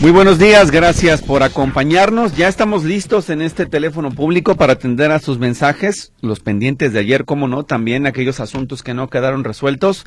Muy buenos días, gracias por acompañarnos. Ya estamos listos en este teléfono público para atender a sus mensajes, los pendientes de ayer, como no, también aquellos asuntos que no quedaron resueltos.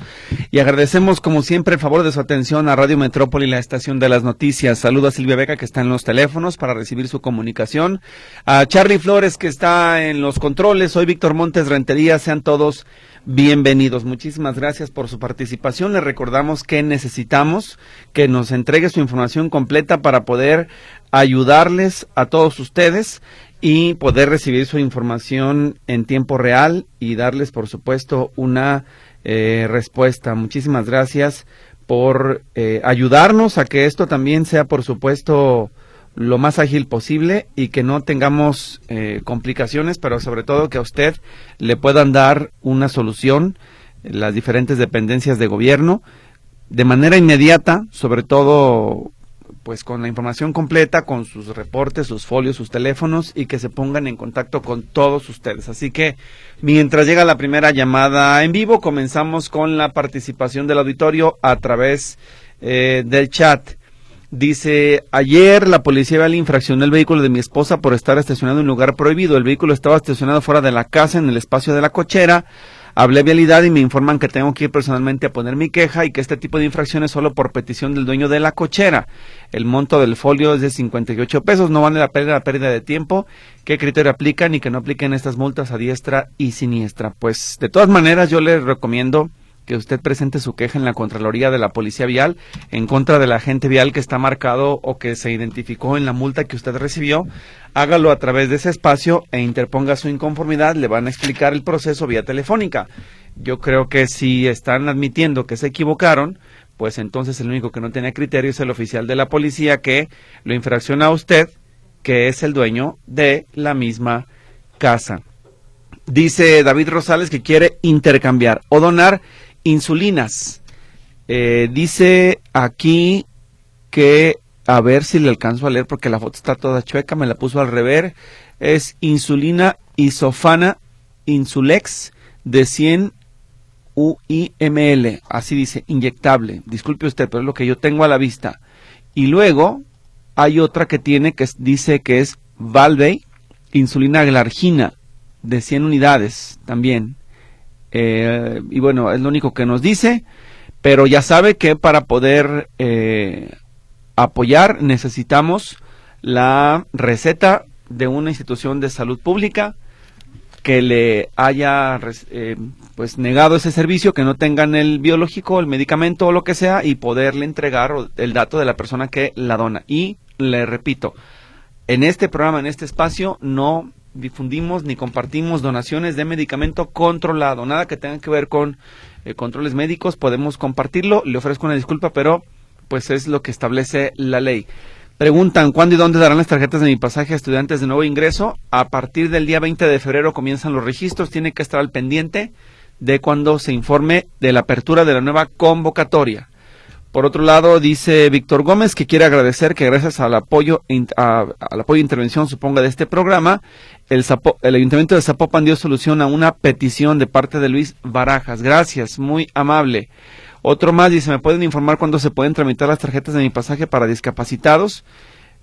Y agradecemos, como siempre, el favor de su atención a Radio Metrópoli, la estación de las noticias. Saludo a Silvia Beca, que está en los teléfonos para recibir su comunicación. A Charlie Flores, que está en los controles. Soy Víctor Montes Rentería. Sean todos. Muchísimas gracias por su participación. Le recordamos que necesitamos que nos entregue su información completa para poder ayudarles a todos ustedes y poder recibir su información en tiempo real y darles, por supuesto, una eh, respuesta. Muchísimas gracias por eh, ayudarnos a que esto también sea, por supuesto, lo más ágil posible y que no tengamos eh, complicaciones, pero sobre todo que a usted le puedan dar una solución las diferentes dependencias de gobierno de manera inmediata, sobre todo pues con la información completa, con sus reportes, sus folios, sus teléfonos y que se pongan en contacto con todos ustedes. Así que mientras llega la primera llamada en vivo, comenzamos con la participación del auditorio a través eh, del chat. Dice, ayer la policía la infraccionó el vehículo de mi esposa por estar estacionado en un lugar prohibido. El vehículo estaba estacionado fuera de la casa, en el espacio de la cochera. Hablé vialidad y me informan que tengo que ir personalmente a poner mi queja y que este tipo de infracciones solo por petición del dueño de la cochera. El monto del folio es de 58 pesos, no vale la pena la pérdida de tiempo. ¿Qué criterio aplican y que no apliquen estas multas a diestra y siniestra? Pues de todas maneras yo les recomiendo que usted presente su queja en la Contraloría de la Policía Vial en contra del agente vial que está marcado o que se identificó en la multa que usted recibió. Hágalo a través de ese espacio e interponga su inconformidad. Le van a explicar el proceso vía telefónica. Yo creo que si están admitiendo que se equivocaron, pues entonces el único que no tiene criterio es el oficial de la policía que lo infracciona a usted, que es el dueño de la misma casa. Dice David Rosales que quiere intercambiar o donar insulinas. Eh, dice aquí que, a ver si le alcanzo a leer porque la foto está toda chueca, me la puso al revés. Es insulina isofana insulex de 100 UIML, así dice, inyectable. Disculpe usted, pero es lo que yo tengo a la vista. Y luego hay otra que tiene que dice que es Valvey, insulina glargina de 100 unidades también. Eh, y bueno, es lo único que nos dice, pero ya sabe que para poder eh, apoyar necesitamos la receta de una institución de salud pública que le haya eh, pues negado ese servicio, que no tengan el biológico, el medicamento o lo que sea y poderle entregar el dato de la persona que la dona. Y le repito, en este programa, en este espacio, no difundimos ni compartimos donaciones de medicamento controlado, nada que tenga que ver con eh, controles médicos, podemos compartirlo, le ofrezco una disculpa, pero pues es lo que establece la ley. Preguntan, ¿cuándo y dónde darán las tarjetas de mi pasaje a estudiantes de nuevo ingreso? A partir del día 20 de febrero comienzan los registros, tiene que estar al pendiente de cuando se informe de la apertura de la nueva convocatoria. Por otro lado, dice Víctor Gómez que quiere agradecer que gracias al apoyo, al apoyo e intervención, suponga, de este programa, el, Ayuntamiento de Zapopan dio solución a una petición de parte de Luis Barajas. Gracias, muy amable. Otro más dice, ¿me pueden informar cuándo se pueden tramitar las tarjetas de mi pasaje para discapacitados?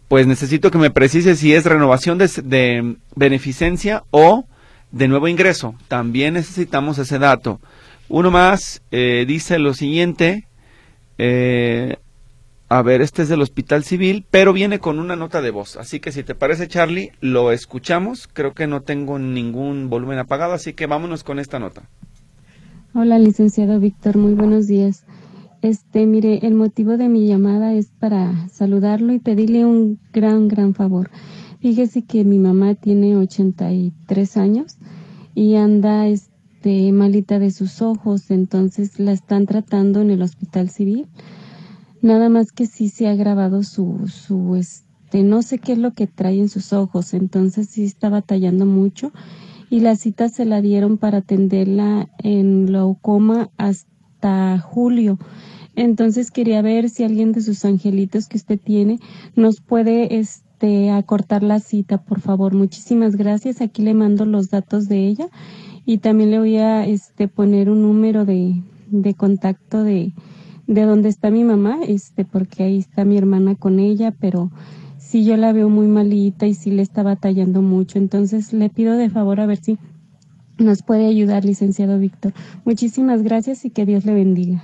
Pues necesito que me precise si es renovación de, beneficencia o de nuevo ingreso. También necesitamos ese dato. Uno más eh, dice lo siguiente. Eh, a ver, este es del Hospital Civil, pero viene con una nota de voz. Así que si te parece, Charlie, lo escuchamos. Creo que no tengo ningún volumen apagado, así que vámonos con esta nota. Hola, licenciado Víctor, muy buenos días. Este, mire, el motivo de mi llamada es para saludarlo y pedirle un gran, gran favor. Fíjese que mi mamá tiene 83 años y anda, este, malita de sus ojos, entonces la están tratando en el hospital civil. Nada más que sí se ha grabado su, su, este, no sé qué es lo que trae en sus ojos, entonces sí está batallando mucho y la cita se la dieron para atenderla en glaucoma hasta julio. Entonces quería ver si alguien de sus angelitos que usted tiene nos puede este acortar la cita, por favor. Muchísimas gracias. Aquí le mando los datos de ella y también le voy a este poner un número de, de contacto de de donde está mi mamá, este porque ahí está mi hermana con ella, pero sí yo la veo muy malita y sí le está batallando mucho. Entonces le pido de favor a ver si nos puede ayudar, licenciado Víctor. Muchísimas gracias y que Dios le bendiga.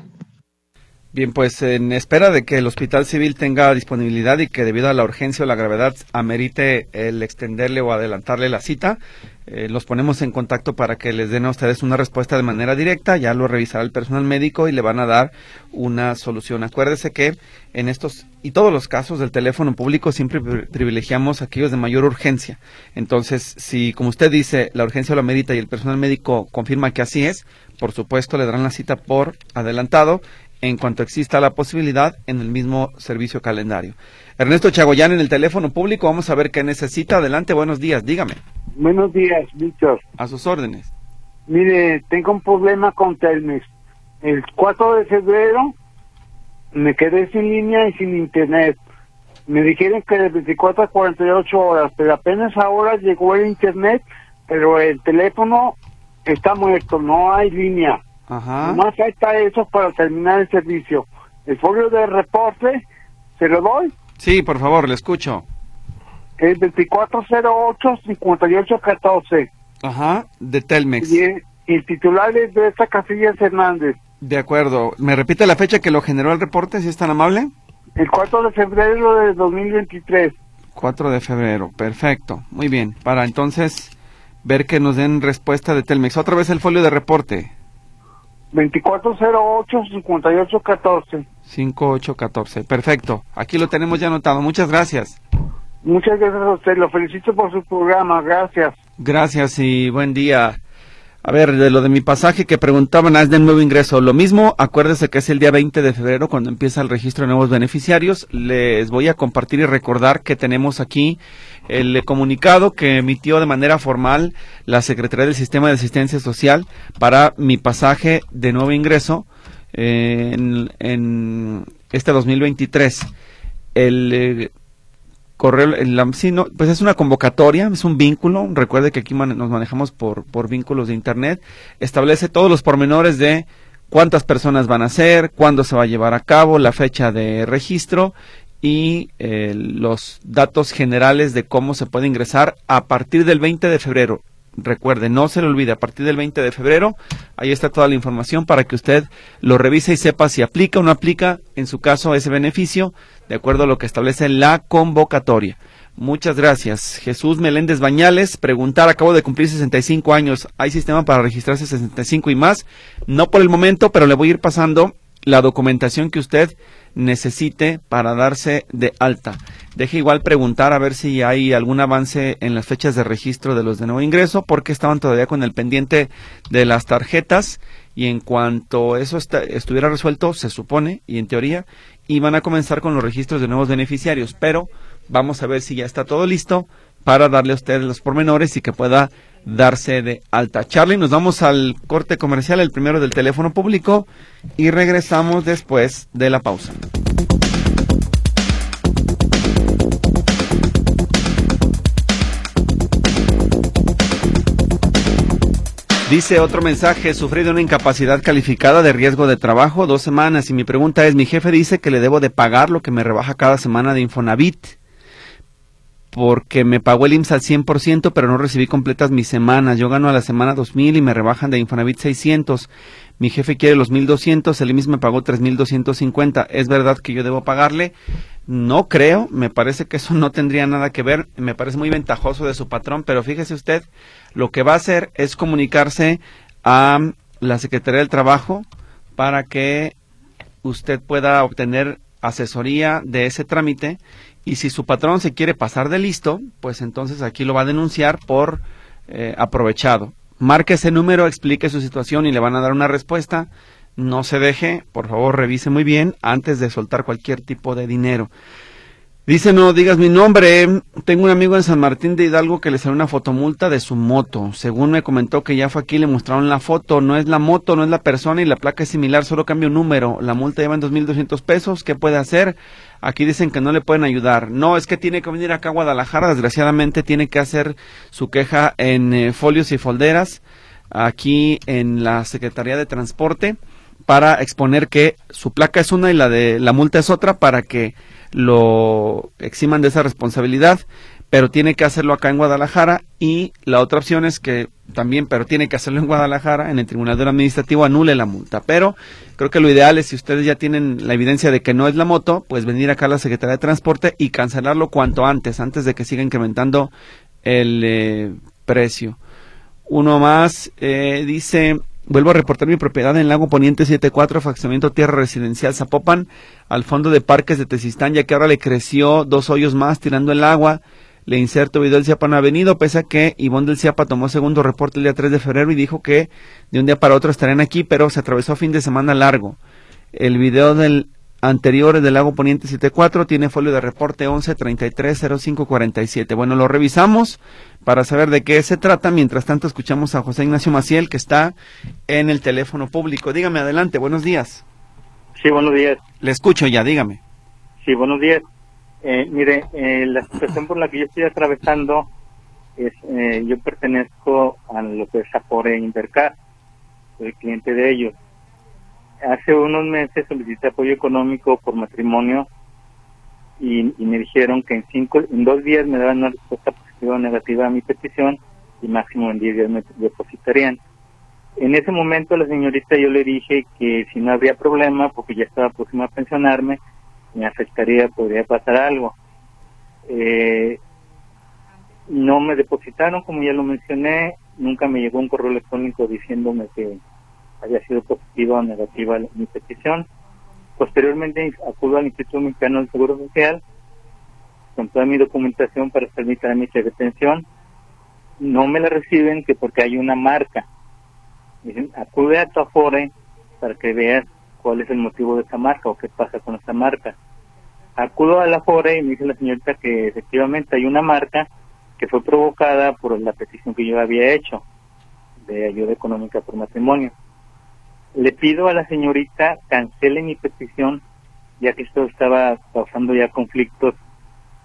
Bien, pues en espera de que el Hospital Civil tenga disponibilidad y que debido a la urgencia o la gravedad amerite el extenderle o adelantarle la cita, eh, los ponemos en contacto para que les den a ustedes una respuesta de manera directa, ya lo revisará el personal médico y le van a dar una solución. Acuérdese que en estos y todos los casos del teléfono público siempre privilegiamos aquellos de mayor urgencia. Entonces, si como usted dice, la urgencia lo amerita y el personal médico confirma que así es, por supuesto le darán la cita por adelantado en cuanto exista la posibilidad en el mismo servicio calendario. Ernesto Chagoyán en el teléfono público, vamos a ver qué necesita. Adelante, buenos días, dígame. Buenos días, Víctor. A sus órdenes. Mire, tengo un problema con Telmex. El 4 de febrero me quedé sin línea y sin internet. Me dijeron que de 24 a 48 horas, pero apenas ahora llegó el internet, pero el teléfono está muerto, no hay línea. Ajá. Nomás está eso para terminar el servicio. El folio de reporte, ¿se lo doy? Sí, por favor, le escucho. Es 2408-5814. Ajá, de Telmex. Y el, el titular es de esta Casillas Hernández. De acuerdo. ¿Me repite la fecha que lo generó el reporte, si es tan amable? El 4 de febrero de 2023. 4 de febrero, perfecto. Muy bien. Para entonces ver que nos den respuesta de Telmex. Otra vez el folio de reporte. 2408-5814. 5814. Perfecto. Aquí lo tenemos ya anotado. Muchas gracias. Muchas gracias a usted. Lo felicito por su programa. Gracias. Gracias y buen día. A ver, de lo de mi pasaje que preguntaban, haz de nuevo ingreso. Lo mismo, acuérdese que es el día 20 de febrero cuando empieza el registro de nuevos beneficiarios. Les voy a compartir y recordar que tenemos aquí el comunicado que emitió de manera formal la Secretaría del Sistema de Asistencia Social para mi pasaje de nuevo ingreso eh, en, en este 2023. El eh, correo, el, sí, no, pues es una convocatoria, es un vínculo. Recuerde que aquí nos manejamos por, por vínculos de Internet. Establece todos los pormenores de cuántas personas van a ser, cuándo se va a llevar a cabo, la fecha de registro y eh, los datos generales de cómo se puede ingresar a partir del 20 de febrero. Recuerde, no se le olvide, a partir del 20 de febrero, ahí está toda la información para que usted lo revise y sepa si aplica o no aplica, en su caso, ese beneficio, de acuerdo a lo que establece la convocatoria. Muchas gracias. Jesús Meléndez Bañales, preguntar, acabo de cumplir 65 años, ¿hay sistema para registrarse 65 y más? No por el momento, pero le voy a ir pasando la documentación que usted necesite para darse de alta. Deje igual preguntar a ver si hay algún avance en las fechas de registro de los de nuevo ingreso, porque estaban todavía con el pendiente de las tarjetas y en cuanto eso estuviera resuelto, se supone, y en teoría, iban a comenzar con los registros de nuevos beneficiarios, pero vamos a ver si ya está todo listo para darle a usted los pormenores y que pueda darse de alta. Charlie, nos vamos al corte comercial, el primero del teléfono público, y regresamos después de la pausa. Dice otro mensaje, sufrí de una incapacidad calificada de riesgo de trabajo dos semanas y mi pregunta es, mi jefe dice que le debo de pagar lo que me rebaja cada semana de Infonavit porque me pagó el IMSS al 100%, pero no recibí completas mis semanas. Yo gano a la semana 2.000 y me rebajan de Infonavit 600. Mi jefe quiere los 1.200, el IMSS me pagó 3.250. ¿Es verdad que yo debo pagarle? No creo, me parece que eso no tendría nada que ver, me parece muy ventajoso de su patrón, pero fíjese usted, lo que va a hacer es comunicarse a la Secretaría del Trabajo para que usted pueda obtener asesoría de ese trámite y si su patrón se quiere pasar de listo, pues entonces aquí lo va a denunciar por eh, aprovechado. Marque ese número, explique su situación y le van a dar una respuesta. No se deje, por favor revise muy bien antes de soltar cualquier tipo de dinero. Dice, no digas mi nombre. Tengo un amigo en San Martín de Hidalgo que le salió una fotomulta de su moto. Según me comentó que ya fue aquí, le mostraron la foto. No es la moto, no es la persona y la placa es similar, solo cambia un número. La multa lleva en 2.200 pesos. ¿Qué puede hacer? Aquí dicen que no le pueden ayudar. No, es que tiene que venir acá a Guadalajara. Desgraciadamente tiene que hacer su queja en eh, folios y folderas aquí en la Secretaría de Transporte para exponer que su placa es una y la de la multa es otra para que lo eximan de esa responsabilidad, pero tiene que hacerlo acá en Guadalajara y la otra opción es que también, pero tiene que hacerlo en Guadalajara, en el Tribunal Administrativo anule la multa. Pero creo que lo ideal es si ustedes ya tienen la evidencia de que no es la moto, pues venir acá a la Secretaría de Transporte y cancelarlo cuanto antes, antes de que siga incrementando el eh, precio. Uno más eh, dice, Vuelvo a reportar mi propiedad en Lago Poniente 74, fraccionamiento Tierra Residencial Zapopan, al fondo de parques de Tezistán, ya que ahora le creció dos hoyos más tirando el agua. Le inserto video del Ciapa no ha venido, pese a que Ivonne del Ciapa tomó segundo reporte el día 3 de febrero y dijo que de un día para otro estarían aquí, pero se atravesó fin de semana largo. El video del anterior del Lago Poniente 74 tiene folio de reporte 11330547. Bueno, lo revisamos para saber de qué se trata. Mientras tanto, escuchamos a José Ignacio Maciel, que está en el teléfono público. Dígame, adelante, buenos días. Sí, buenos días. Le escucho ya, dígame. Sí, buenos días. Eh, mire, eh, la situación por la que yo estoy atravesando es, eh, yo pertenezco a lo que es Afore Intercar, soy cliente de ellos hace unos meses solicité apoyo económico por matrimonio y, me dijeron que en cinco, en dos días me daban una respuesta positiva o negativa a mi petición y máximo en diez días me depositarían. En ese momento a la señorita yo le dije que si no habría problema, porque ya estaba próxima a pensionarme, me afectaría, podría pasar algo. Eh, no me depositaron, como ya lo mencioné, nunca me llegó un correo electrónico diciéndome que había sido positiva o negativa mi petición. Posteriormente acudo al Instituto Mexicano del Seguro Social con toda mi documentación para hacer mi trámite. No me la reciben que porque hay una marca. Dicen, acude a tu Afore para que veas cuál es el motivo de esta marca o qué pasa con esta marca. Acudo a la Afore y me dice la señorita que efectivamente hay una marca que fue provocada por la petición que yo había hecho de ayuda económica por matrimonio. Le pido a la señorita cancele mi petición, ya que esto estaba causando ya conflictos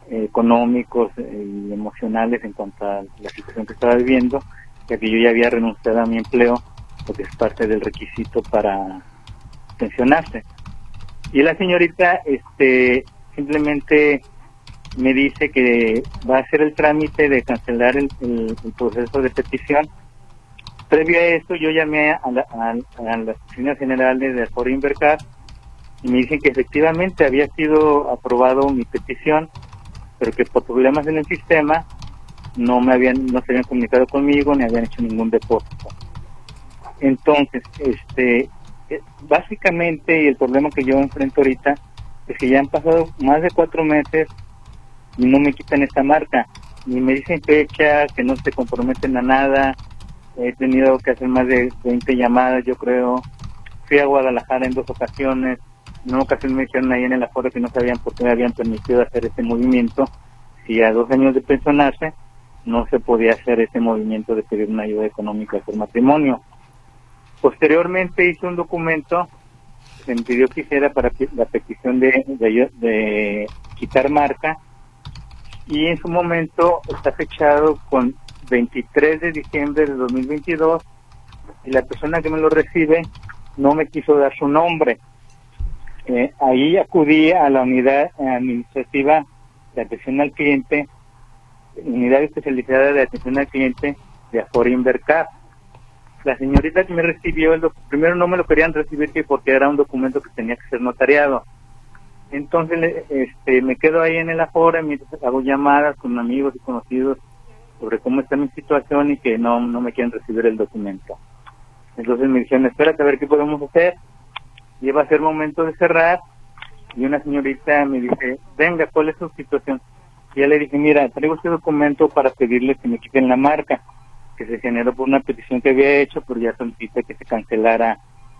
eh, económicos eh, y emocionales en cuanto a la situación que estaba viviendo, ya que yo ya había renunciado a mi empleo, porque es parte del requisito para pensionarse. Y la señorita este simplemente me dice que va a hacer el trámite de cancelar el proceso de petición Previo a esto, yo llamé a, las oficinas generales de Aforo Invercar y me dicen que efectivamente había sido aprobado mi petición, pero que por problemas en el sistema no me habían no se habían comunicado conmigo ni habían hecho ningún depósito. Entonces, este eh, básicamente el problema que yo enfrento ahorita es que ya han pasado más de cuatro meses y no me quitan esta marca, ni me dicen fecha, que no se comprometen a nada, he tenido que hacer más de 20 llamadas, yo creo. Fui a Guadalajara en dos ocasiones. En una ocasión me dijeron ahí en el aforo que no sabían por qué me habían permitido hacer ese movimiento. Si a dos años de pensionarse no se podía hacer ese movimiento de pedir una ayuda económica por matrimonio. Posteriormente hice un documento que me pidió que hiciera para la petición de, de quitar marca y en su momento está fechado con 23 de diciembre de 2022 y la persona que me lo recibe no me quiso dar su nombre. Eh, ahí acudí a la unidad administrativa de atención al cliente, unidad especializada de atención al cliente de Afore Invercar. La señorita que me recibió, primero no me lo querían recibir porque era un documento que tenía que ser notariado. Entonces este, me quedo ahí en el mientras hago llamadas con amigos y conocidos sobre cómo está mi situación y que no, no me quieren recibir el documento. Entonces me dijeron, espérate a ver qué podemos hacer. Y a ser momento de cerrar y una señorita me dice, venga, ¿cuál es su situación? Y ya le dije, mira, traigo este documento para pedirle que me quiten la marca, que se generó por una petición que había hecho, pero ya solicité que se cancelara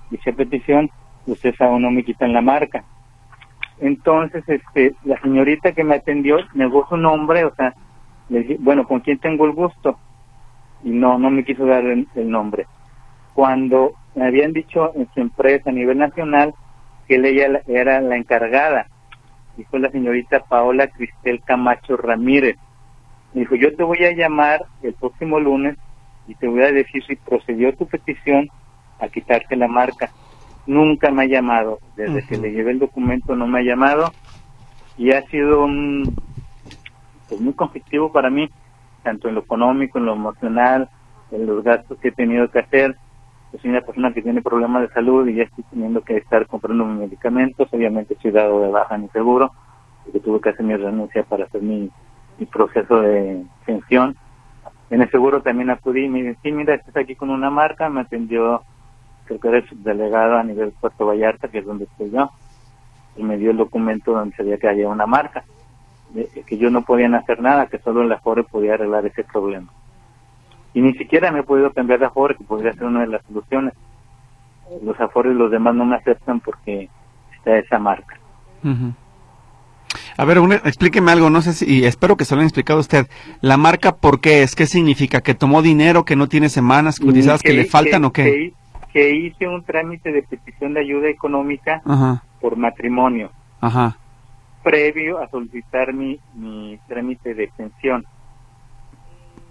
dicha petición, ustedes aún no me quitan la marca. Entonces, este, la señorita que me atendió negó su nombre, o sea, le dije, bueno, ¿con quién tengo el gusto? Y no, no me quiso dar el, el nombre. Cuando me habían dicho en su empresa a nivel nacional que ella la- era la encargada, fue la señorita Paola Cristel Camacho Ramírez. Me dijo, yo te voy a llamar el próximo lunes y te voy a decir si procedió tu petición a quitarte la marca. Nunca me ha llamado, desde que le llevé el documento no me ha llamado y ha sido un pues muy conflictivo para mí, tanto en lo económico, en lo emocional, en los gastos que he tenido que hacer. Yo soy una persona que tiene problemas de salud y ya estoy teniendo que estar comprando mis medicamentos. Obviamente estoy dado de baja en mi seguro, porque tuve que hacer mi renuncia para hacer mi, proceso de pensión. En el seguro también acudí y me dicen, sí, mira, estás aquí con una marca, me atendió, creo que era el subdelegado a nivel Puerto Vallarta, que es donde estoy yo, y me dio el documento donde se veía que había una marca, que yo no podía hacer nada, que solo el Afore podía arreglar ese problema. Y ni siquiera me he podido cambiar de Afore, que podría ser una de las soluciones. Los Afores los demás no me aceptan porque está esa marca. A ver, explíqueme algo, no sé si, y espero que se lo haya explicado usted. ¿La marca por qué es? ¿Qué significa? ¿Que tomó dinero, que no tiene semanas cotizadas, que, le faltan o qué? Que, que hice un trámite de petición de ayuda económica Ajá, por matrimonio, ajá. Previo a solicitar mi, mi trámite de pensión.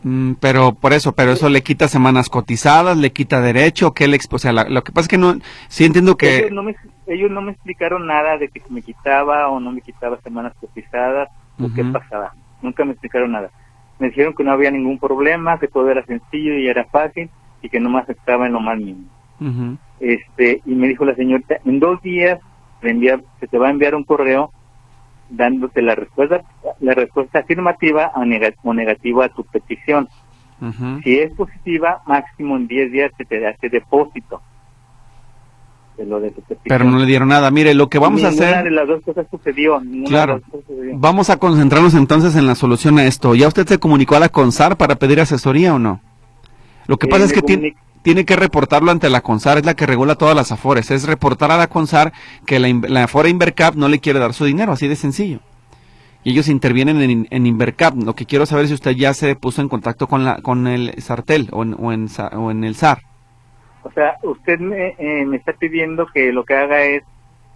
Mm, pero por eso, pero eso le quita semanas cotizadas, le quita derecho, que le o sea, la- lo que pasa es que no, sí entiendo que, Ellos, no me, ellos no me explicaron nada de que me quitaba o no me quitaba semanas cotizadas o qué pasaba. Nunca me explicaron nada. Me dijeron que no había ningún problema, que todo era sencillo y era fácil y que no me afectaba en lo más mínimo. Ujú, Este, y me dijo la señorita, en dos días envía- se te va a enviar un correo dándote la respuesta, la respuesta afirmativa o, nega- o negativa a tu petición. Si es positiva, máximo en 10 días se te hace depósito de lo de tu petición. pero no le dieron nada. Mire, lo que vamos a hacer... de las dos cosas sucedió. Claro. de las dos sucedió. Vamos a concentrarnos entonces en la solución a esto. ¿Ya usted se comunicó a la CONSAR para pedir asesoría o no? Lo que Eh, pasa es que tiene, tiene que reportarlo ante la CONSAR, es la que regula todas las AFORES. Es reportar a la CONSAR que la, la AFORE Invercap no le quiere dar su dinero, así de sencillo. Y ellos intervienen en, en Invercap. Lo que quiero saber es si usted ya se puso en contacto con, la, con el SARTEL o en, o en, Sa- o en el SAR. O sea, usted me, eh, me está pidiendo que lo que haga es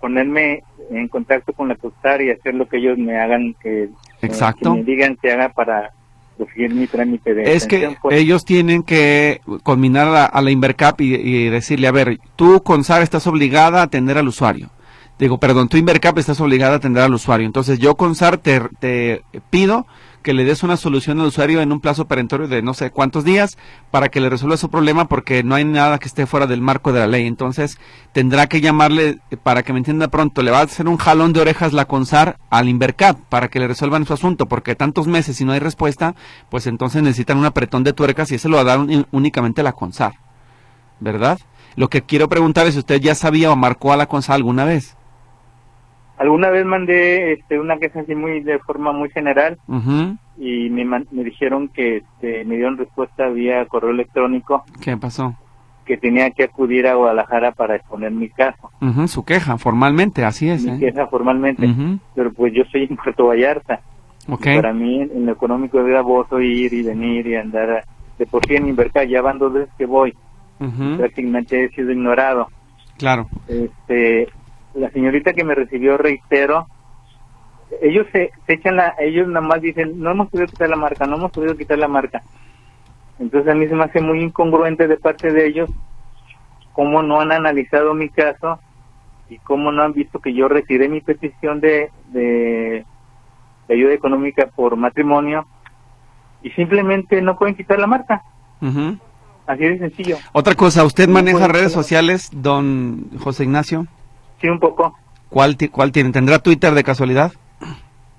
ponerme en contacto con la COSTAR y hacer lo que ellos me hagan, que, eh, Exacto. que me digan que haga para recibir mi trámite de Es que pues. ellos tienen que combinar a la, a la Invercap y, y decirle, a ver, tú con SAR estás obligada a atender al usuario. Digo, perdón, tú Invercap estás obligada a atender al usuario. Entonces yo con SAR te, te pido que le des una solución al usuario en un plazo perentorio de no sé cuántos días para que le resuelva su problema porque no hay nada que esté fuera del marco de la ley. Entonces tendrá que llamarle, eh, para que me entienda pronto, le va a hacer un jalón de orejas la CONSAR al Invercap para que le resuelvan su asunto porque tantos meses y no hay respuesta, pues entonces necesitan un apretón de tuercas y eso lo va a dar únicamente la CONSAR. ¿Verdad? Lo que quiero preguntar es si usted ya sabía o marcó a la CONSAR alguna vez. Alguna vez mandé este, una queja así muy de forma muy general Ujú. y me, me dijeron que este, me dieron respuesta vía correo electrónico ¿Qué pasó? que tenía que acudir a Guadalajara para exponer mi caso, Ujú, Su queja, formalmente, así es. mi ¿eh? queja formalmente. Ujú, Pero pues yo soy en Puerto Vallarta. Ok. Para mí, en lo económico es gravoso ir y venir y andar. De por sí en Invercar ya van dos veces que voy. Prácticamente he sido ignorado. Claro. Este, la señorita que me recibió, reitero, ellos se, se echan la, ellos nada más dicen, no hemos podido quitar la marca, no hemos podido quitar la marca. Entonces a mí se me hace muy incongruente de parte de ellos cómo no han analizado mi caso y cómo no han visto que yo retiré mi petición de, de, de ayuda económica por matrimonio y simplemente no pueden quitar la marca. Ujú. Así de sencillo. Otra cosa, ¿usted No maneja redes sociales, don José Ignacio? Sí, un poco. ¿Cuál, cuál tiene? ¿Tendrá Twitter de casualidad?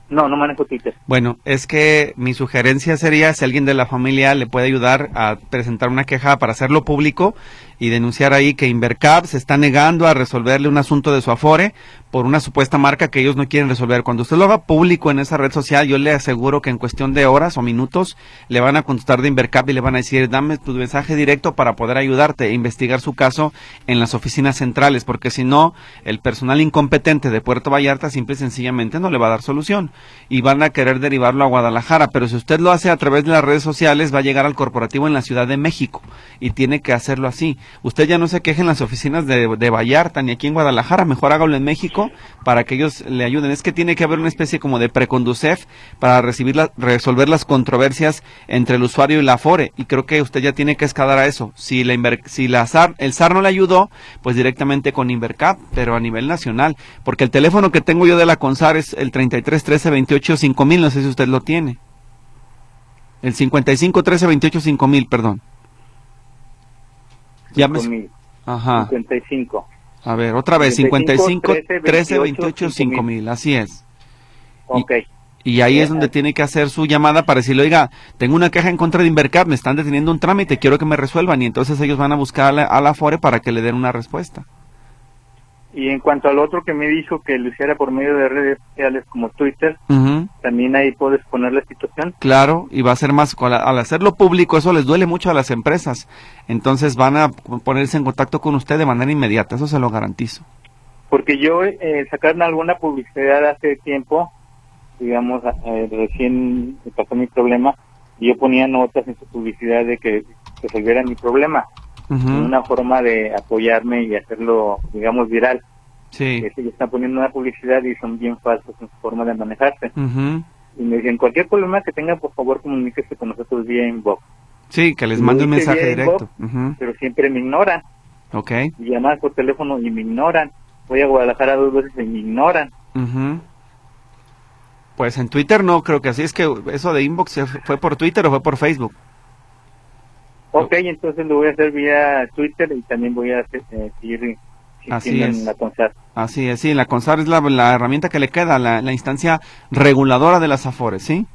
No, no manejo Twitter. Bueno, es que mi sugerencia sería si alguien de la familia le puede ayudar a presentar una queja para hacerlo público, y denunciar ahí que Invercap se está negando a resolverle un asunto de su Afore por una supuesta marca que ellos no quieren resolver. Cuando usted lo haga público en esa red social, yo le aseguro que en cuestión de horas o minutos le van a contestar de Invercap y le van a decir, dame tu mensaje directo para poder ayudarte e investigar su caso en las oficinas centrales, porque si no, el personal incompetente de Puerto Vallarta simple y sencillamente no le va a dar solución y van a querer derivarlo a Guadalajara. Pero si usted lo hace a través de las redes sociales, va a llegar al corporativo en la Ciudad de México y tiene que hacerlo así. Usted ya no se queje en las oficinas de, de Vallarta ni aquí en Guadalajara, mejor hágalo en México para que ellos le ayuden. Es que tiene que haber una especie como de preconducef para recibir resolver las controversias entre el usuario y la FORE. Y creo que usted ya tiene que escalar a eso. Si, la si la SAR, el SAR no le ayudó, pues directamente con Invercap, pero a nivel nacional. Porque el teléfono que tengo yo de la CONSAR es el 33 13 28 5000, no sé si usted lo tiene. El 55 13 28 5000, perdón. Ya me... Ajá. 55. A ver, otra vez, 55, 13, 28, 5 mil, así es. Ok. Y, ahí es donde tiene que hacer su llamada para decirle, oiga, tengo una queja en contra de Invercap, me están deteniendo un trámite, quiero que me resuelvan. Y entonces ellos van a buscar a la, a la FORE para que le den una respuesta. Y en cuanto al otro que me dijo que lo hiciera por medio de redes sociales como Twitter, también ahí puedes poner la situación. Claro, y va a ser más, al hacerlo público, eso les duele mucho a las empresas. Entonces van a ponerse en contacto con usted de manera inmediata, eso se lo garantizo. Porque yo eh, sacaron alguna publicidad hace tiempo, digamos, eh, recién pasó mi problema, y yo ponía notas en su publicidad de que resolviera mi problema una forma de apoyarme y hacerlo, digamos, viral. Sí. Que se están poniendo una publicidad y son bien falsos en su forma de manejarse. Y me dicen, cualquier problema que tenga, por favor, comuníquese con nosotros vía inbox. Sí, que les mande un mensaje directo. Pero siempre me ignoran. Ok. Y llamadas por teléfono y me ignoran. Voy a Guadalajara dos veces y me ignoran. Pues en Twitter no, creo que así es que eso de inbox fue por Twitter o fue por Facebook. Ok, entonces lo voy a hacer vía Twitter y también voy a eh, seguir Así es. en la CONSAR. Así es, sí, la CONSAR es la, herramienta que le queda, la, la, instancia reguladora de las AFORES, ¿sí?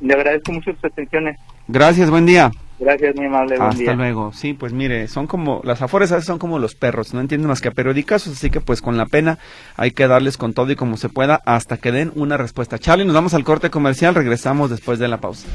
Le agradezco mucho sus atenciones. Gracias, buen día. Gracias, muy amable. Buen Hasta luego. Sí, pues mire, son como, las afores a veces son como los perros, no entienden más que a periódicos, así que pues con la pena hay que darles con todo y como se pueda hasta que den una respuesta. Charlie, nos vamos al corte comercial, regresamos después de la pausa.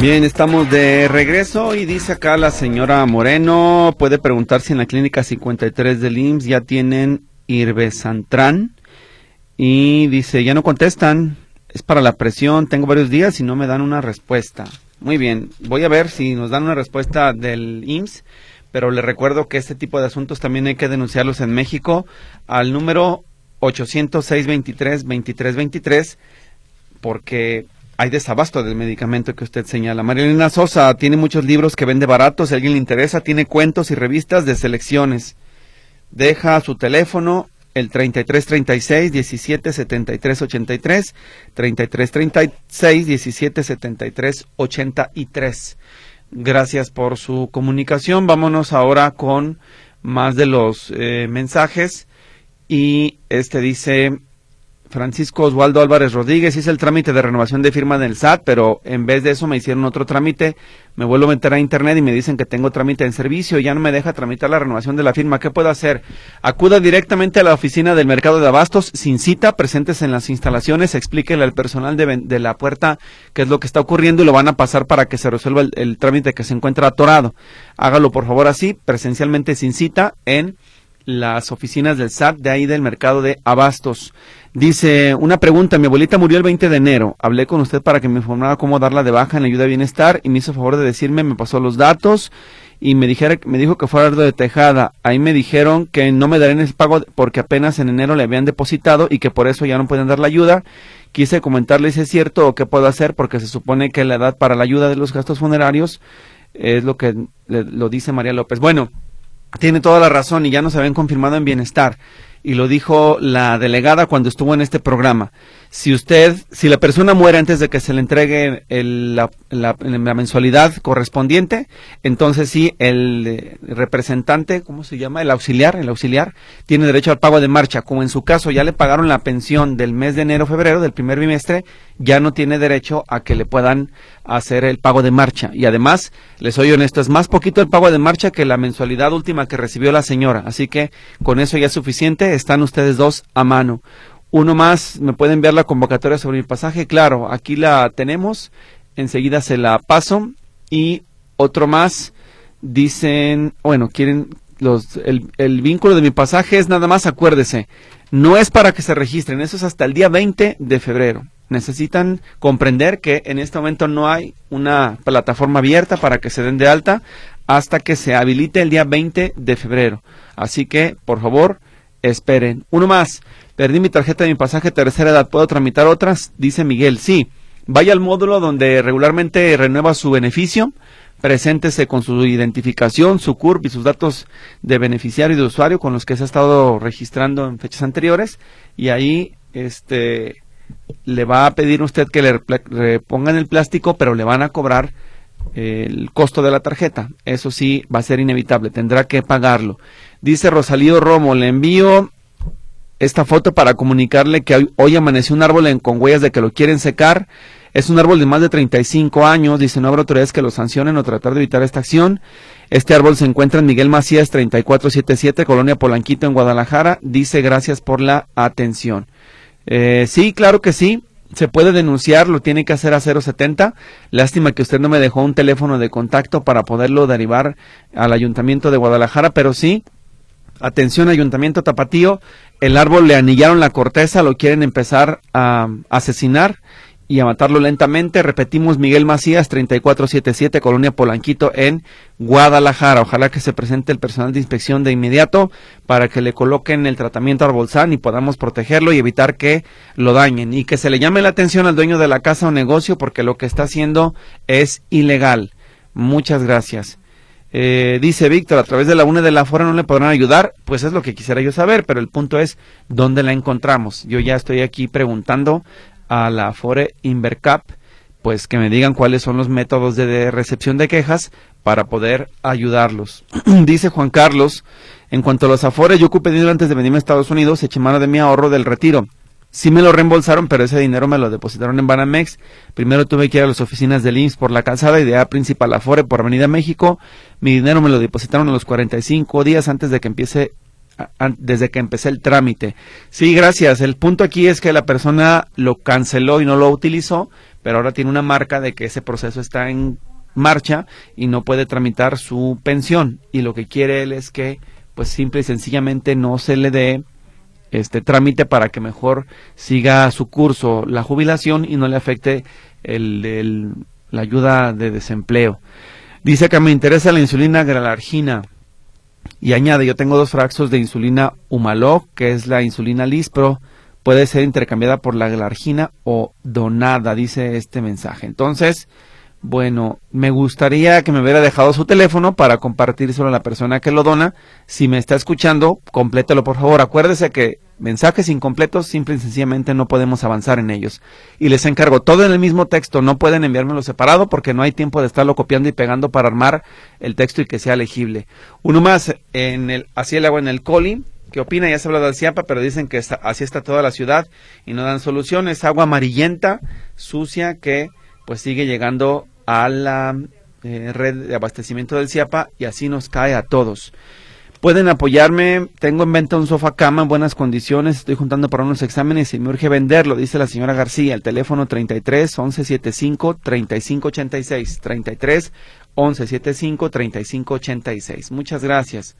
Bien, estamos de regreso y dice acá la señora Moreno, puede preguntar si en la clínica 53 del IMSS ya tienen Irbesantran y dice, ya no contestan, es para la presión, tengo varios días y no me dan una respuesta. Muy bien, voy a ver si nos dan una respuesta del IMSS, pero le recuerdo que este tipo de asuntos también hay que denunciarlos en México al número 806 23 23 23 porque hay desabasto del medicamento que usted señala. Marilena Sosa tiene muchos libros que vende baratos, si alguien le interesa, tiene cuentos y revistas de selecciones. Deja su teléfono el 3336 1773 83 3336 1773 83. Gracias por su comunicación. Vámonos ahora con más de los eh, mensajes y este dice Francisco Oswaldo Álvarez Rodríguez, hice el trámite de renovación de firma del SAT, pero en vez de eso me hicieron otro trámite, me vuelvo a meter a internet y me dicen que tengo trámite en servicio ya no me deja tramitar la renovación de la firma. ¿Qué puedo hacer? Acuda directamente a la oficina del mercado de abastos sin cita, presentes en las instalaciones, explíquele al personal de, la puerta qué es lo que está ocurriendo y lo van a pasar para que se resuelva el, el trámite que se encuentra atorado. Hágalo por favor así, presencialmente sin cita en las oficinas del SAT de ahí del mercado de abastos. Dice, una pregunta, mi abuelita murió el 20 de enero. Hablé con usted para que me informara cómo darla de baja en ayuda de bienestar y me hizo favor de decirme, me pasó los datos y me, dijera, me dijo que fuera de Tejada. Ahí me dijeron que no me darían el pago porque apenas en enero le habían depositado y que por eso ya no pueden dar la ayuda. Quise comentarle si es cierto o qué puedo hacer porque se supone que la edad para la ayuda de los gastos funerarios es lo que lo dice María López. Bueno, tiene toda la razón y ya nos habían confirmado en bienestar y lo dijo la delegada cuando estuvo en este programa. Si usted, si la persona muere antes de que se le entregue el, la, la, la, mensualidad correspondiente, entonces sí, el eh, representante, ¿cómo se llama? El auxiliar, el auxiliar, tiene derecho al pago de marcha. Como en su caso ya le pagaron la pensión del mes de enero, febrero, del primer bimestre, ya no tiene derecho a que le puedan hacer el pago de marcha. Y además, les soy honesto, es más poquito el pago de marcha que la mensualidad última que recibió la señora. Así que con eso ya es suficiente, están ustedes dos a mano. Uno más, ¿me puede enviar la convocatoria sobre mi pasaje? Claro, aquí la tenemos, enseguida se la paso. Y otro más, dicen, bueno, quieren los, el, el vínculo de mi pasaje es nada más, acuérdese, no es para que se registren, eso es hasta el día 20 de febrero. Necesitan comprender que en este momento no hay una plataforma abierta para que se den de alta hasta que se habilite el día 20 de febrero. Así que, por favor, esperen. Uno más. Perdí mi tarjeta de mi pasaje tercera edad. ¿Puedo tramitar otras? Dice Miguel. Sí. Vaya al módulo donde regularmente renueva su beneficio. Preséntese con su identificación, su CURP y sus datos de beneficiario y de usuario con los que se ha estado registrando en fechas anteriores. Y ahí, este, le va a pedir usted que le repongan el plástico, pero le van a cobrar el costo de la tarjeta. Eso sí va a ser inevitable, tendrá que pagarlo. Dice Rosalío Romo, le envío esta foto para comunicarle que hoy, amaneció un árbol en, con huellas de que lo quieren secar. Es un árbol de más de 35 años. Dice, no habrá autoridades que lo sancionen o tratar de evitar esta acción. Este árbol se encuentra en Miguel Macías 3477, Colonia Polanquito, en Guadalajara. Dice, gracias por la atención. Eh, sí, claro que sí. Se puede denunciar, lo tiene que hacer a 070. Lástima que usted no me dejó un teléfono de contacto para poderlo derivar al Ayuntamiento de Guadalajara, pero sí, Atención Ayuntamiento Tapatío, el árbol le anillaron la corteza, lo quieren empezar a asesinar y a matarlo lentamente. Repetimos, Miguel Macías, 3477, Colonia Polanquito, en Guadalajara. Ojalá que se presente el personal de inspección de inmediato para que le coloquen el tratamiento arbolzán y podamos protegerlo y evitar que lo dañen. Y que se le llame la atención al dueño de la casa o negocio porque lo que está haciendo es ilegal. Muchas gracias. Eh, dice Víctor, a través de la UNE de la no le podrán ayudar. Pues es lo que quisiera yo saber, pero el punto es dónde la encontramos. Yo ya estoy aquí preguntando a la FORE Invercap, pues que me digan cuáles son los métodos de, recepción de quejas para poder ayudarlos. dice Juan Carlos, en cuanto a los Afores, yo ocupé dinero antes de venirme a Estados Unidos, eché mano de mi ahorro del retiro. Sí me lo reembolsaron, pero ese dinero me lo depositaron en Banamex. Primero tuve que ir a las oficinas del IMSS por la calzada, idea principal Afore por Avenida México. Mi dinero me lo depositaron a los 45 días antes de que empiece desde que empecé el trámite. Sí, gracias. El punto aquí es que la persona lo canceló y no lo utilizó, pero ahora tiene una marca de que ese proceso está en marcha y no puede tramitar su pensión. Y lo que quiere él es que, pues simple y sencillamente no se le dé este trámite para que mejor siga su curso la jubilación y no le afecte el, la ayuda de desempleo. Dice que me interesa la insulina gralargina y añade, yo tengo dos fractos de insulina Humalog, que es la insulina Lispro, puede ser intercambiada por la galargina o donada, dice este mensaje. Entonces, bueno, me gustaría que me hubiera dejado su teléfono para compartírselo a la persona que lo dona. Si me está escuchando, complételo por favor. Acuérdese que mensajes incompletos simple y sencillamente no podemos avanzar en ellos. Y les encargo todo en el mismo texto, no pueden enviármelo separado porque no hay tiempo de estarlo copiando y pegando para armar el texto y que sea legible. Uno más, en el, así el agua en el coli. ¿Qué opina? Ya se habla del CIAPA, pero dicen que así está toda la ciudad y no dan soluciones. Agua amarillenta, sucia, que pues sigue llegando a la eh, red de abastecimiento del CIAPA y así nos cae a todos. Pueden apoyarme, tengo en venta un sofá cama en buenas condiciones, estoy juntando para unos exámenes y me urge venderlo, dice la señora García, el teléfono 33 11 75 35 86, 33 11 75 35 86. Muchas gracias.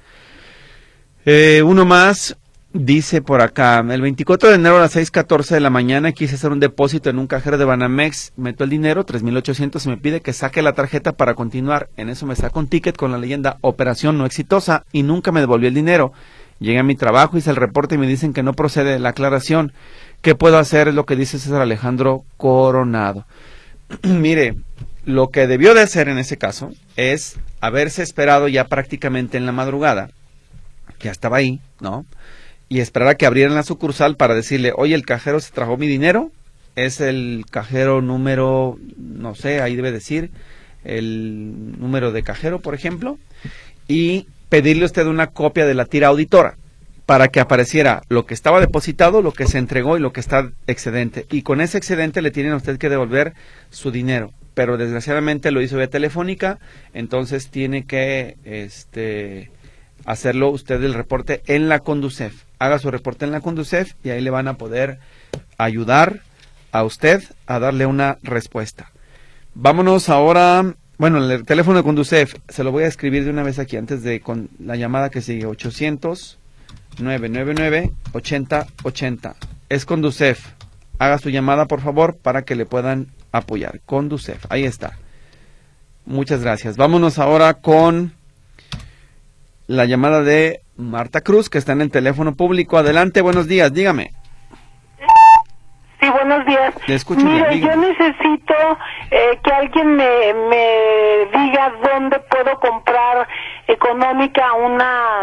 Eh, uno más, Dice por acá, el 24 de enero a las 6.14 de la mañana quise hacer un depósito en un cajero de Banamex, meto el dinero, 3.800 y me pide que saque la tarjeta para continuar. En eso me saca un ticket con la leyenda operación no exitosa y nunca me devolvió el dinero. Llegué a mi trabajo, hice el reporte y me dicen que no procede la aclaración. ¿Qué puedo hacer? Es lo que dice César Alejandro Coronado. Mire, lo que debió de hacer en ese caso es haberse esperado ya prácticamente en la madrugada. Ya estaba ahí, ¿no? Y esperar a que abrieran la sucursal para decirle, oye, el cajero se trajo mi dinero, es el cajero número, no sé, ahí debe decir, el número de cajero, por ejemplo, y pedirle a usted una copia de la tira auditora para que apareciera lo que estaba depositado, lo que se entregó y lo que está excedente. Y con ese excedente le tienen a usted que devolver su dinero. Pero desgraciadamente lo hizo vía telefónica, entonces tiene que este, hacerlo usted el reporte en la Conducef. Haga su reporte en la Conducef y ahí le van a poder ayudar a usted a darle una respuesta. Vámonos ahora, bueno, el teléfono de Conducef, se lo voy a escribir de una vez aquí antes de con la llamada que sigue, 800 999 8080. Es Conducef. Haga su llamada, por favor, para que le puedan apoyar. Conducef, ahí está. Muchas gracias. Vámonos ahora con la llamada de Marta Cruz, que está en el teléfono público. Adelante, buenos días, dígame. Sí, buenos días. Mire, yo necesito eh, que alguien me, me diga dónde puedo comprar económica una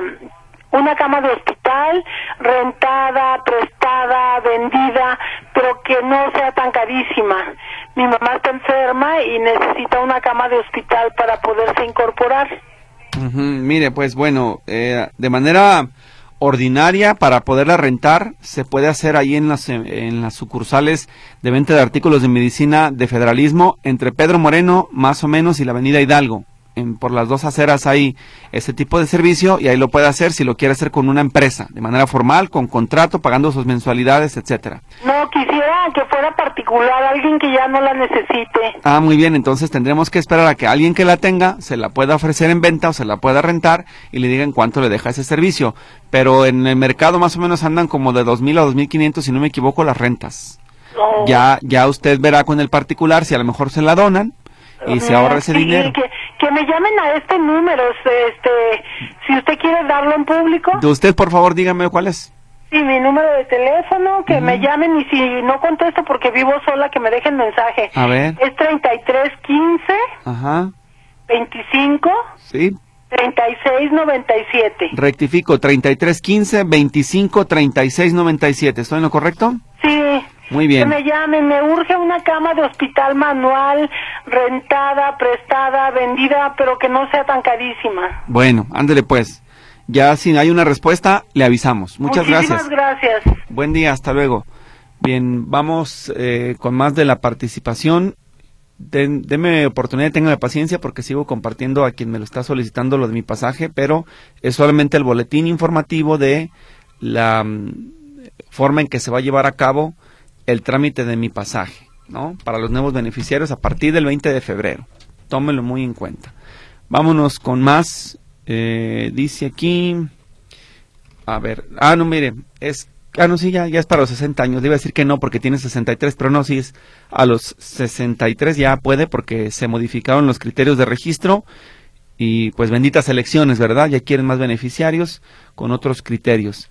una cama de hospital rentada, prestada, vendida, pero que no sea tan carísima. Mi mamá está enferma y necesita una cama de hospital para poderse incorporar. Mire, pues bueno, eh, de manera ordinaria para poderla rentar se puede hacer ahí en las, en las sucursales de venta de artículos de medicina de federalismo entre Pedro Moreno más o menos y la avenida Hidalgo por las dos aceras hay ese tipo de servicio y ahí lo puede hacer si lo quiere hacer con una empresa, de manera formal, con contrato, pagando sus mensualidades, etcétera. No, quisiera que fuera particular, alguien que ya no la necesite. Ah, muy bien, entonces tendremos que esperar a que alguien que la tenga se la pueda ofrecer en venta o se la pueda rentar y le digan cuánto le deja ese servicio. Pero en el mercado más o menos andan como de 2.000 a 2.500, si no me equivoco, las rentas. Ya, ya usted verá con el particular si a lo mejor se la donan y se ahorra ese dinero. Que, que, me llamen a este número, este, si usted quiere darlo en público. De usted, por favor, dígame cuál es. Sí, mi número de teléfono, que me llamen y si no contesto porque vivo sola, que me dejen mensaje. A ver. Es 3315. Ajá. 25. Sí. 3697. Rectifico, 3315 25 3697. ¿Estoy en lo correcto? Sí. Muy bien. Que me llamen, me urge una cama de hospital manual, rentada, prestada, vendida, pero que no sea tan carísima. Bueno, ándele pues. Ya si hay una respuesta, le avisamos. Muchas Muchísimas gracias. Buen día, hasta luego. Bien, vamos eh, con más de la participación. Den, deme oportunidad, tenga paciencia porque sigo compartiendo a quien me lo está solicitando lo de mi pasaje, pero es solamente el boletín informativo de la mm, forma en que se va a llevar a cabo el trámite de mi pasaje, ¿no? Para los nuevos beneficiarios a partir del 20 de febrero. Tómelo muy en cuenta. Vámonos con más. Eh, dice aquí. A ver. Ah, no, mire. Es. Ah, no, sí, ya, ya es para los 60 años. Debe decir que no porque tiene 63, pero no, sí es a los 63 ya puede porque se modificaron los criterios de registro y pues benditas elecciones, ¿verdad? Ya quieren más beneficiarios con otros criterios.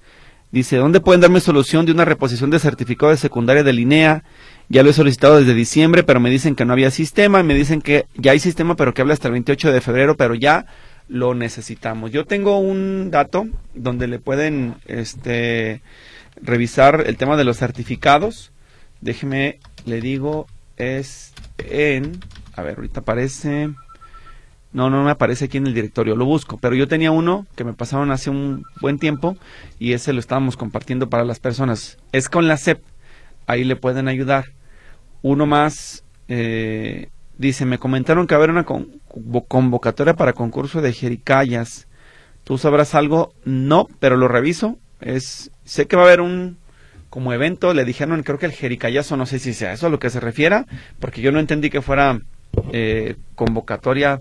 Dice, ¿dónde pueden darme solución de una reposición de certificado de secundaria de Linea? Ya lo he solicitado desde diciembre, pero me dicen que no había sistema, me dicen que ya hay sistema, pero que habla hasta el 28 de febrero, pero ya lo necesitamos. Yo tengo un dato donde le pueden este, revisar el tema de los certificados. Déjeme, le digo, es en, a ver, ahorita aparece no, no me aparece aquí en el directorio, lo busco, pero yo tenía uno que me pasaron hace un buen tiempo y ese lo estábamos compartiendo para las personas. Es con la CEP, ahí le pueden ayudar. Uno más, eh, dice, me comentaron que haber una convocatoria para concurso de jericayas. ¿Tú sabrás algo? No, pero lo reviso. Es, sé que va a haber un como evento, le dijeron, creo que el jericayazo, no sé si sea eso a lo que se refiera, porque yo no entendí que fuera eh, convocatoria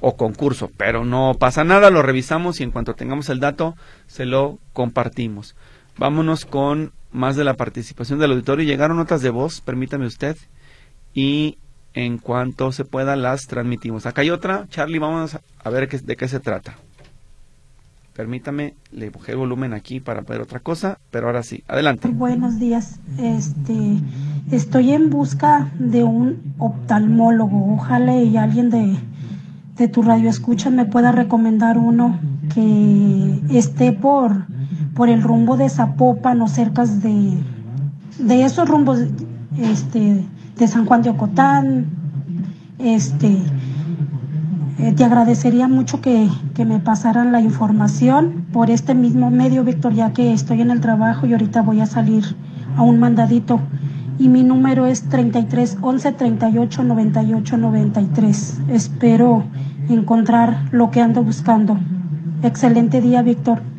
o concurso, pero no pasa nada, lo revisamos y en cuanto tengamos el dato se lo compartimos. Vámonos con más de la participación del auditorio. Llegaron notas de voz, permítame usted, y en cuanto se pueda las transmitimos. Acá hay otra, Charlie, vamos a ver de qué se trata. Permítame, le bajé el volumen aquí para ver otra cosa, pero ahora sí, adelante. Buenos días, este, estoy en busca de un oftalmólogo. Ojalá y alguien de, de tu radio escucha me pueda recomendar uno que esté por, por el rumbo de Zapopan o cerca de, de esos rumbos. este, de San Juan de Ocotán. Este, eh, te agradecería mucho que, que, me pasaran la información por este mismo medio, Víctor, ya que estoy en el trabajo y ahorita voy a salir a un mandadito. Y mi número es 33 11 38 98 93. Espero encontrar lo que ando buscando. Excelente día, Víctor.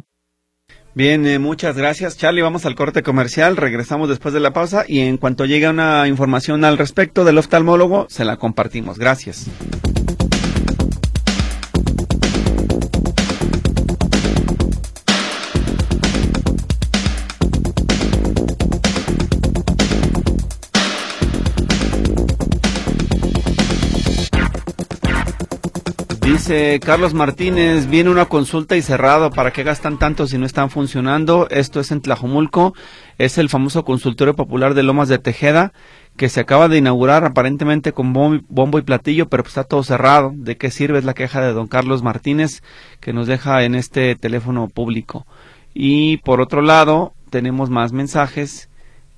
Bien, eh, muchas gracias Charlie. Vamos al corte comercial, regresamos después de la pausa y en cuanto llegue una información al respecto del oftalmólogo, se la compartimos. Gracias. Dice Carlos Martínez, viene una consulta y cerrado, ¿para qué gastan tanto si no están funcionando? Esto es en Tlajomulco, es el famoso consultorio popular de Lomas de Tejeda, que se acaba de inaugurar aparentemente con bombo y platillo, pero pues está todo cerrado. ¿De qué sirve? Es la queja de don Carlos Martínez, que nos deja en este teléfono público. Y por otro lado, tenemos más mensajes.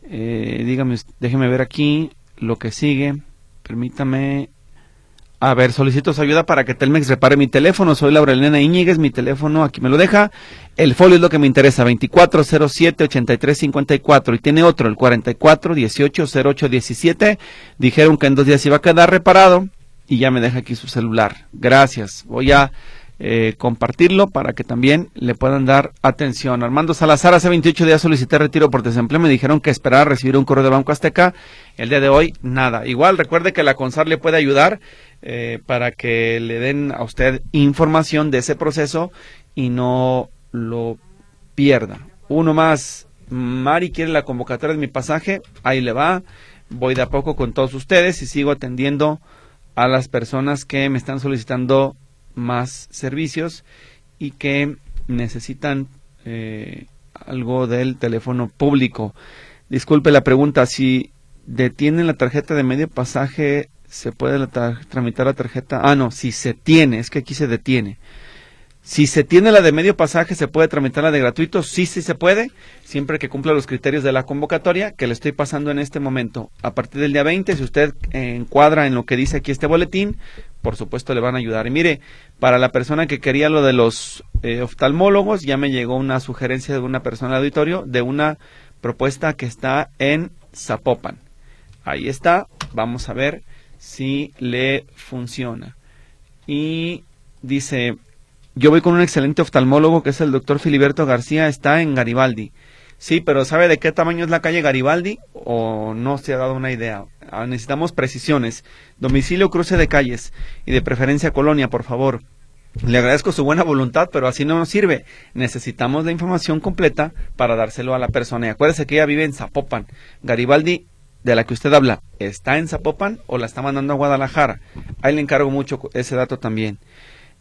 Eh, dígame, déjeme ver aquí lo que sigue. Permítame a ver, solicito su ayuda para que Telmex repare mi teléfono. Soy Laura Elena Iñiguez, mi teléfono aquí me lo deja. El folio es lo que me interesa, 2407-8354. Y tiene otro, el 44180817. Dijeron que en dos días iba a quedar reparado y ya me deja aquí su celular. Gracias. Voy a eh, compartirlo para que también le puedan dar atención. Armando Salazar, hace 28 días solicité retiro por desempleo, me dijeron que esperaba recibir un correo de Banco Azteca. El día de hoy, nada. Igual, recuerde que la CONSAR le puede ayudar eh, para que le den a usted información de ese proceso y no lo pierda. Uno más, Mari quiere la convocatoria de mi pasaje, ahí le va. Voy de a poco con todos ustedes y sigo atendiendo a las personas que me están solicitando más servicios y que necesitan eh, algo del teléfono público. Disculpe la pregunta, si detienen la tarjeta de medio pasaje, ¿se puede tramitar la tarjeta? Ah, no, si se tiene, es que aquí se detiene. Si se tiene la de medio pasaje, ¿se puede tramitar la de gratuito? Sí, sí se puede, siempre que cumpla los criterios de la convocatoria que le estoy pasando en este momento. A partir del día 20, si usted encuadra en lo que dice aquí este boletín, por supuesto le van a ayudar. Y mire, para la persona que quería lo de los eh, oftalmólogos, ya me llegó una sugerencia de una persona del auditorio de una propuesta que está en Zapopan. Ahí está, vamos a ver si le funciona. Y dice, yo voy con un excelente oftalmólogo que es el doctor Filiberto García, está en Garibaldi. Sí, pero ¿sabe de qué tamaño es la calle Garibaldi? ¿O no se ha dado una idea? Ah, necesitamos precisiones. Domicilio, cruce de calles y de preferencia colonia, por favor. Le agradezco su buena voluntad, pero así no nos sirve. Necesitamos la información completa para dárselo a la persona. Y acuérdese que ella vive en Zapopan. Garibaldi, de la que usted habla, ¿está en Zapopan o la está mandando a Guadalajara? Ahí le encargo mucho ese dato también.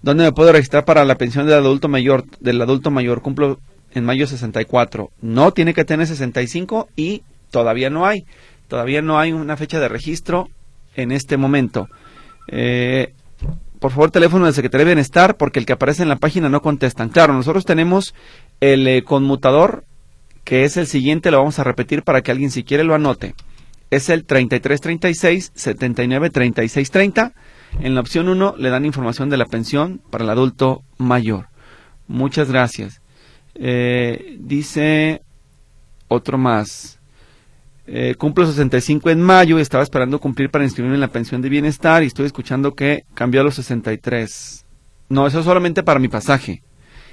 ¿Dónde me puedo registrar para la pensión del adulto mayor? Del adulto mayor cumplo en mayo 64. No tiene que tener 65 y todavía no hay. Todavía no hay una fecha de registro en este momento. Eh, por favor, teléfono del Secretaría de Bienestar, porque el que aparece en la página no contestan. Claro, nosotros tenemos el eh, conmutador, que es el siguiente, lo vamos a repetir para que alguien si quiere lo anote. Es el 3336 793630 en la opción 1 le dan información de la pensión para el adulto mayor. Muchas gracias. Eh, dice otro más. Eh, cumplo 65 en mayo y estaba esperando cumplir para inscribirme en la pensión de bienestar y estoy escuchando que cambió a los 63. No, eso es solamente para mi pasaje.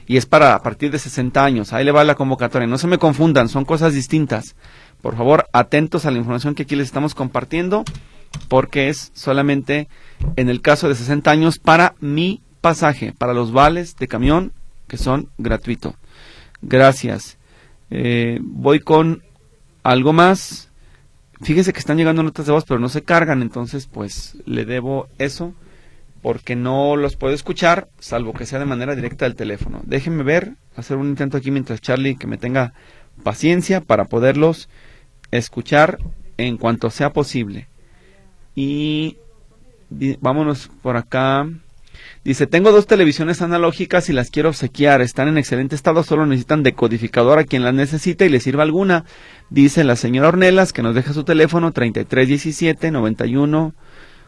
Y es para a partir de 60 años. Ahí le va la convocatoria. No se me confundan, son cosas distintas. Por favor, atentos a la información que aquí les estamos compartiendo porque es solamente en el caso de 60 años para mi pasaje, para los vales de camión que son gratuitos. Gracias. Eh, voy con algo más. Fíjese que están llegando notas de voz, pero no se cargan, entonces pues le debo eso porque no los puedo escuchar, salvo que sea de manera directa del teléfono. Déjenme ver, hacer un intento aquí mientras Charlie que me tenga paciencia para poderlos escuchar en cuanto sea posible. Y vámonos por acá. Dice, tengo dos televisiones analógicas y las quiero obsequiar. Están en excelente estado, solo necesitan decodificador a quien las necesite y le sirva alguna. Dice la señora Ornelas que nos deja su teléfono 3317 91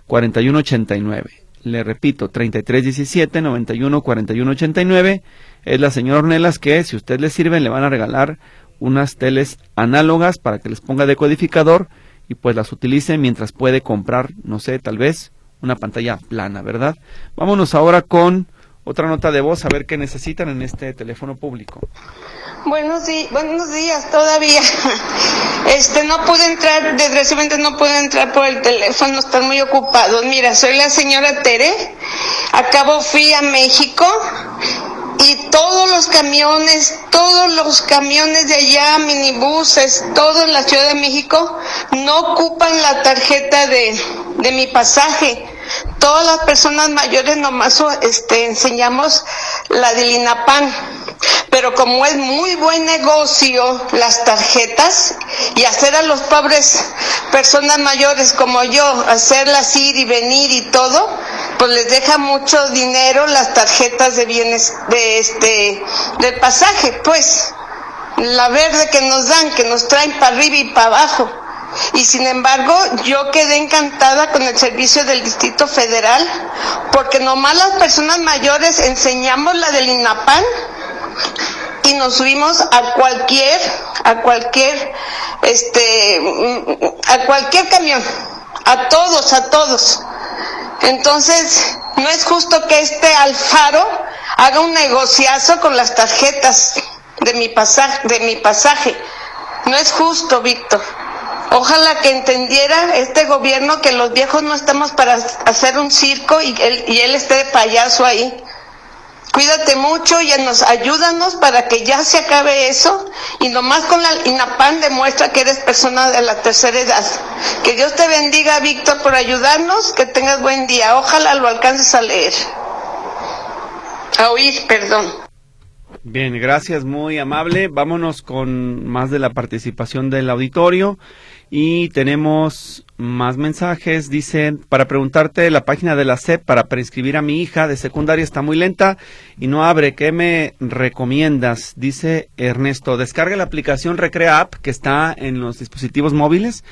41 89. Le repito, 3317 91 41 89. Es la señora Ornelas que, si usted le sirve, le van a regalar unas teles análogas para que les ponga decodificador y pues las utilice mientras puede comprar, no sé, tal vez una pantalla plana, ¿verdad? Vámonos ahora con otra nota de voz a ver qué necesitan en este teléfono público. Buenos, días, buenos días, todavía. Este, no pude entrar, desgraciadamente no pude entrar por el teléfono, están muy ocupados. Mira, soy la señora Tere, acabo fui a México y todos los camiones, todos los camiones de allá, minibuses, todo en la Ciudad de México, no ocupan la tarjeta de, de mi pasaje. Todas las personas mayores nomás este, enseñamos la de Linapan. Pero como es muy buen negocio las tarjetas y hacer a los pobres personas mayores como yo, hacerlas ir y venir y todo, pues les deja mucho dinero las tarjetas de bienes de este del pasaje, pues la verde que nos dan, que nos traen para arriba y para abajo. Y sin embargo, yo quedé encantada con el servicio del Distrito Federal, porque nomás las personas mayores enseñamos la del INAPAN y nos subimos a cualquier, a cualquier, este, a cualquier camión, a todos, a todos. Entonces, no es justo que este Alfaro haga un negociazo con las tarjetas de mi pasaje, de mi pasaje. No es justo, Víctor. Ojalá que entendiera este gobierno que los viejos no estamos para hacer un circo y él, y él esté de payaso ahí. Cuídate mucho y nos ayúdanos para que ya se acabe eso y nomás con la INAPAN demuestra que eres persona de la tercera edad. Que Dios te bendiga, Víctor, por ayudarnos, que tengas buen día. Ojalá lo alcances a leer. A oír, perdón. Bien, gracias, muy amable. Vámonos con más de la participación del auditorio. Y tenemos más mensajes. Dice, para preguntarte, la página de la SEP para prescribir a mi hija de secundaria está muy lenta y no abre. ¿Qué me recomiendas? Dice Ernesto, descarga la aplicación Recrea App que está en los dispositivos móviles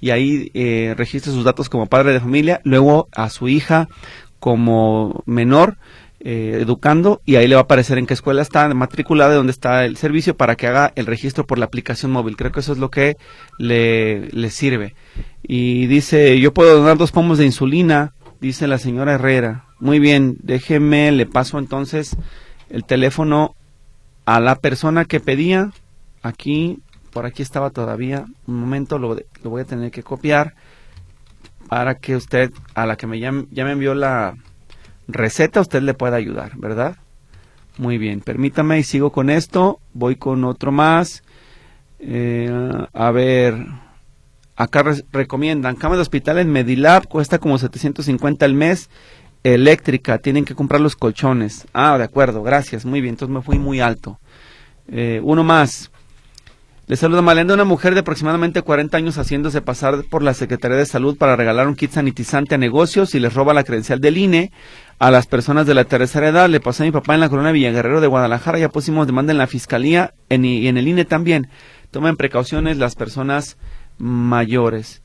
y ahí eh, registra sus datos como padre de familia. Luego a su hija como menor eh, educando y ahí le va a aparecer en qué escuela está matriculada dónde está el servicio para que haga el registro por la aplicación móvil. Creo que eso es lo que le, le sirve. Y dice, yo puedo donar dos pomos de insulina, dice la señora Herrera. Muy bien, déjeme, le paso entonces el teléfono a la persona que pedía. Aquí, por aquí estaba todavía. Un momento, lo, lo voy a tener que copiar para que usted, a la que me ya me envió la, receta usted le puede ayudar, ¿verdad? Muy bien, permítame y sigo con esto. Voy con otro más. Eh, a ver, acá recomiendan cama de hospital en Medilab, cuesta como 750 al mes. Eléctrica, tienen que comprar los colchones. Ah, de acuerdo, gracias, muy bien, entonces me fui muy alto. Eh, uno más. Le saluda Malenda, una mujer de aproximadamente 40 años haciéndose pasar por la Secretaría de Salud para regalar un kit sanitizante a negocios y les roba la credencial del INE a las personas de la tercera edad. Le pasó a mi papá en la Corona Villaguerrero de Guadalajara, ya pusimos demanda en la Fiscalía y en el INE también. Tomen precauciones las personas mayores.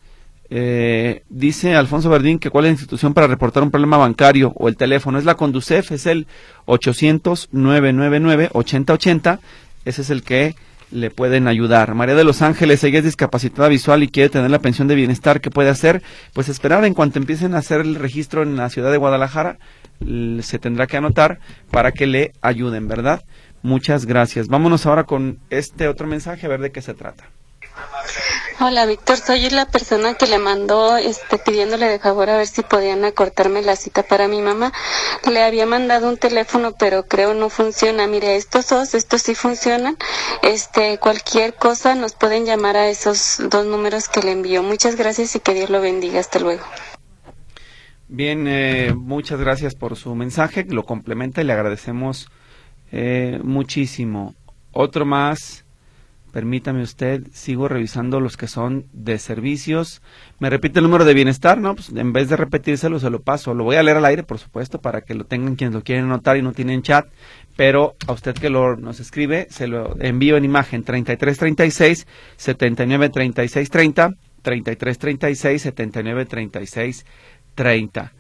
Eh, dice Alfonso Verdín que cuál es la institución para reportar un problema bancario o el teléfono. Es la Conducef, es el 800-999-8080. Ese es el que le pueden ayudar. María de los Ángeles, ella es discapacitada visual y quiere tener la pensión de bienestar. ¿Qué puede hacer? Pues esperar en cuanto empiecen a hacer el registro en la ciudad de Guadalajara, se tendrá que anotar para que le ayuden, ¿verdad? Muchas gracias. Vámonos ahora con este otro mensaje a ver de qué se trata. Hola Víctor, soy la persona que le mandó este, pidiéndole de favor a ver si podían acortarme la cita para mi mamá. Le había mandado un teléfono, pero creo no funciona. Mire, estos dos, estos sí funcionan. Este, cualquier cosa nos pueden llamar a esos dos números que le envió. Muchas gracias y que Dios lo bendiga. Hasta luego. Bien, eh, muchas gracias por su mensaje. Lo complementa y le agradecemos eh, muchísimo. Otro más Permítame usted, sigo revisando los que son de servicios. ¿Me repite el número de bienestar? No, pues en vez de repetírselo, se lo paso. Lo voy a leer al aire, por supuesto, para que lo tengan quienes lo quieren anotar y no tienen chat. Pero a usted que lo, nos escribe, se lo envío en imagen 3336 793630 3336 793630 30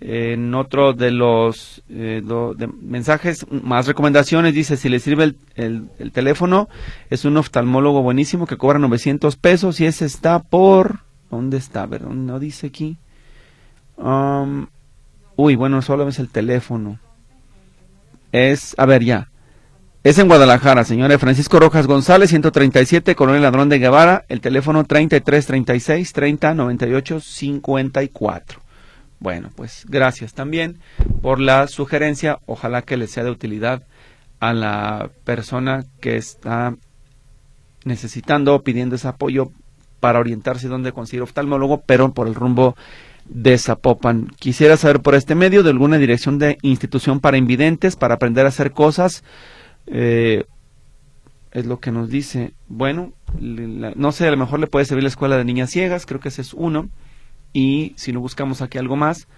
en otro de los eh, mensajes, más recomendaciones, dice, si le sirve el, teléfono, es un oftalmólogo buenísimo que cobra 900 pesos y ese está por... ¿Dónde está? A ver, no dice aquí? Um, uy, bueno, solo es el teléfono. Es, a ver, ya. Es en Guadalajara, señora Francisco Rojas González, 137, Coronel Ladrón de Guevara, el teléfono 3336 3098 54. Bueno, pues gracias también por la sugerencia. Ojalá que le sea de utilidad a la persona que está necesitando o pidiendo ese apoyo para orientarse dónde conseguir oftalmólogo, pero por el rumbo de Zapopan. Quisiera saber por este medio de alguna dirección de institución para invidentes, para aprender a hacer cosas. Eh, es lo que nos dice. Bueno, no sé, a lo mejor le puede servir la escuela de niñas ciegas, creo que ese es uno. Y si no buscamos aquí algo más,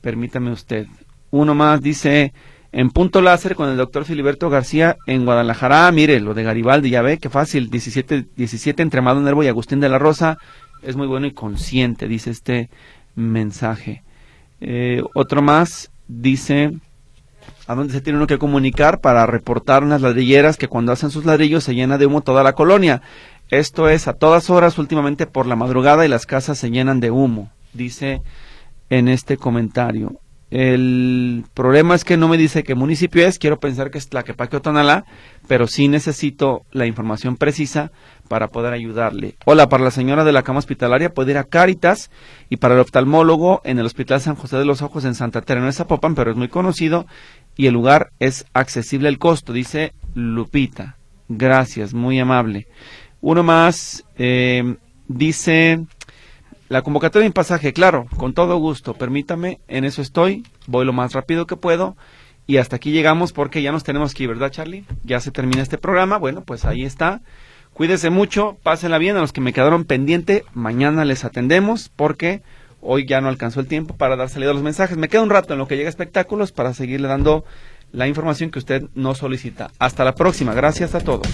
permítame usted. Uno más dice, en punto láser con el doctor Filiberto García en Guadalajara. Ah, mire, lo de Garibaldi, ya ve, qué fácil. 17, 17 entre Amado Nervo y Agustín de la Rosa. Es muy bueno y consciente, dice este mensaje. Eh, otro más dice, ¿a dónde se tiene uno que comunicar para reportar unas ladrilleras que cuando hacen sus ladrillos se llena de humo toda la colonia? Esto es a todas horas últimamente por la madrugada y las casas se llenan de humo, dice en este comentario. El problema es que no me dice qué municipio es, quiero pensar que es Tlaquepaque o Tonalá, pero sí necesito la información precisa para poder ayudarle. Hola, para la señora de la cama hospitalaria puede ir a Cáritas y para el oftalmólogo en el Hospital San José de los Ojos en Santa Teresa, no es Zapopan, pero es muy conocido y el lugar es accesible el costo, dice Lupita. Gracias, muy amable. Uno más eh, dice la convocatoria en pasaje, claro, con todo gusto, permítame, en eso estoy, voy lo más rápido que puedo y hasta aquí llegamos porque ya nos tenemos que ir, ¿verdad Charlie? Ya se termina este programa, bueno, pues ahí está. Cuídese mucho, pásenla bien a los que me quedaron pendiente, mañana les atendemos porque hoy ya no alcanzó el tiempo para dar salida a los mensajes. Me queda un rato en lo que llega a espectáculos para seguirle dando la información que usted nos solicita. Hasta la próxima, gracias a todos.